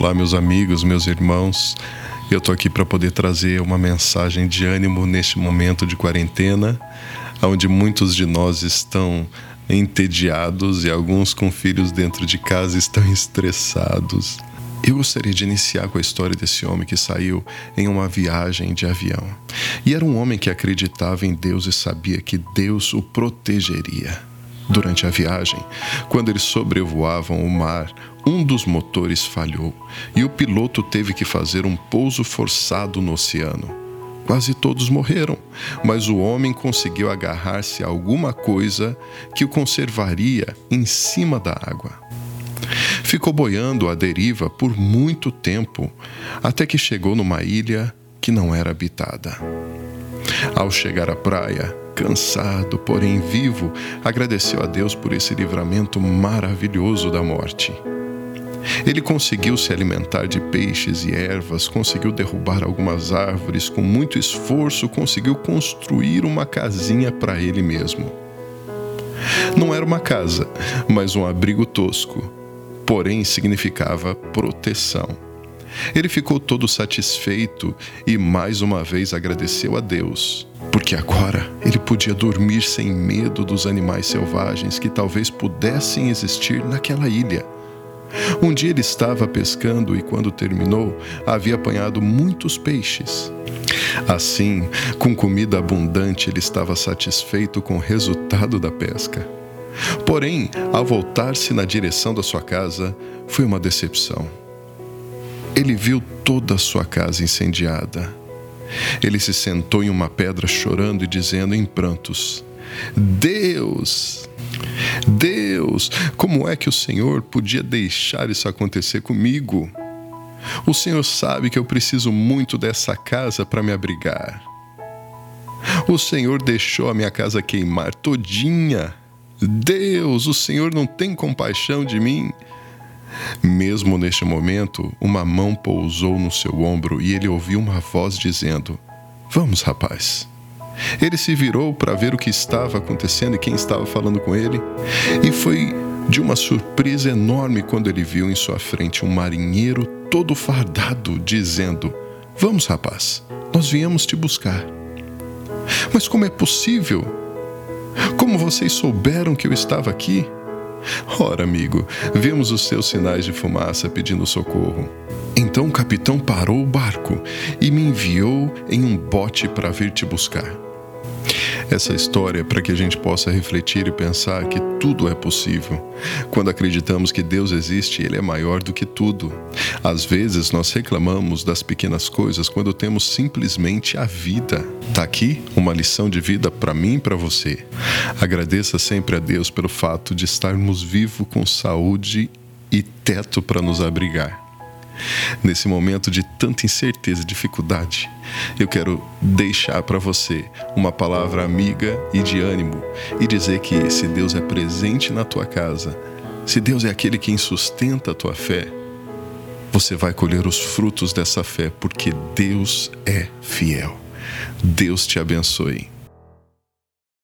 Olá, meus amigos, meus irmãos. Eu estou aqui para poder trazer uma mensagem de ânimo neste momento de quarentena, onde muitos de nós estão entediados e alguns com filhos dentro de casa estão estressados. Eu gostaria de iniciar com a história desse homem que saiu em uma viagem de avião. E era um homem que acreditava em Deus e sabia que Deus o protegeria. Durante a viagem, quando eles sobrevoavam o mar, um dos motores falhou e o piloto teve que fazer um pouso forçado no oceano. Quase todos morreram, mas o homem conseguiu agarrar-se a alguma coisa que o conservaria em cima da água. Ficou boiando à deriva por muito tempo, até que chegou numa ilha que não era habitada. Ao chegar à praia, cansado, porém vivo, agradeceu a Deus por esse livramento maravilhoso da morte. Ele conseguiu se alimentar de peixes e ervas, conseguiu derrubar algumas árvores, com muito esforço conseguiu construir uma casinha para ele mesmo. Não era uma casa, mas um abrigo tosco, porém significava proteção. Ele ficou todo satisfeito e mais uma vez agradeceu a Deus, porque agora ele podia dormir sem medo dos animais selvagens que talvez pudessem existir naquela ilha. Um dia ele estava pescando e, quando terminou, havia apanhado muitos peixes. Assim, com comida abundante, ele estava satisfeito com o resultado da pesca. Porém, ao voltar-se na direção da sua casa, foi uma decepção. Ele viu toda a sua casa incendiada. Ele se sentou em uma pedra chorando e dizendo em prantos: Deus, Deus, como é que o Senhor podia deixar isso acontecer comigo? O Senhor sabe que eu preciso muito dessa casa para me abrigar. O Senhor deixou a minha casa queimar todinha. Deus, o Senhor não tem compaixão de mim. Mesmo neste momento, uma mão pousou no seu ombro e ele ouviu uma voz dizendo: Vamos, rapaz. Ele se virou para ver o que estava acontecendo e quem estava falando com ele, e foi de uma surpresa enorme quando ele viu em sua frente um marinheiro todo fardado, dizendo: Vamos, rapaz, nós viemos te buscar. Mas como é possível? Como vocês souberam que eu estava aqui? Ora, amigo, vimos os seus sinais de fumaça pedindo socorro. Então o capitão parou o barco e me enviou em um bote para vir te buscar essa história para que a gente possa refletir e pensar que tudo é possível. Quando acreditamos que Deus existe, Ele é maior do que tudo. Às vezes nós reclamamos das pequenas coisas quando temos simplesmente a vida. Tá aqui uma lição de vida para mim e para você. Agradeça sempre a Deus pelo fato de estarmos vivos com saúde e teto para nos abrigar. Nesse momento de tanta incerteza e dificuldade, eu quero deixar para você uma palavra amiga e de ânimo e dizer que se Deus é presente na tua casa, se Deus é aquele quem sustenta a tua fé, você vai colher os frutos dessa fé, porque Deus é fiel. Deus te abençoe.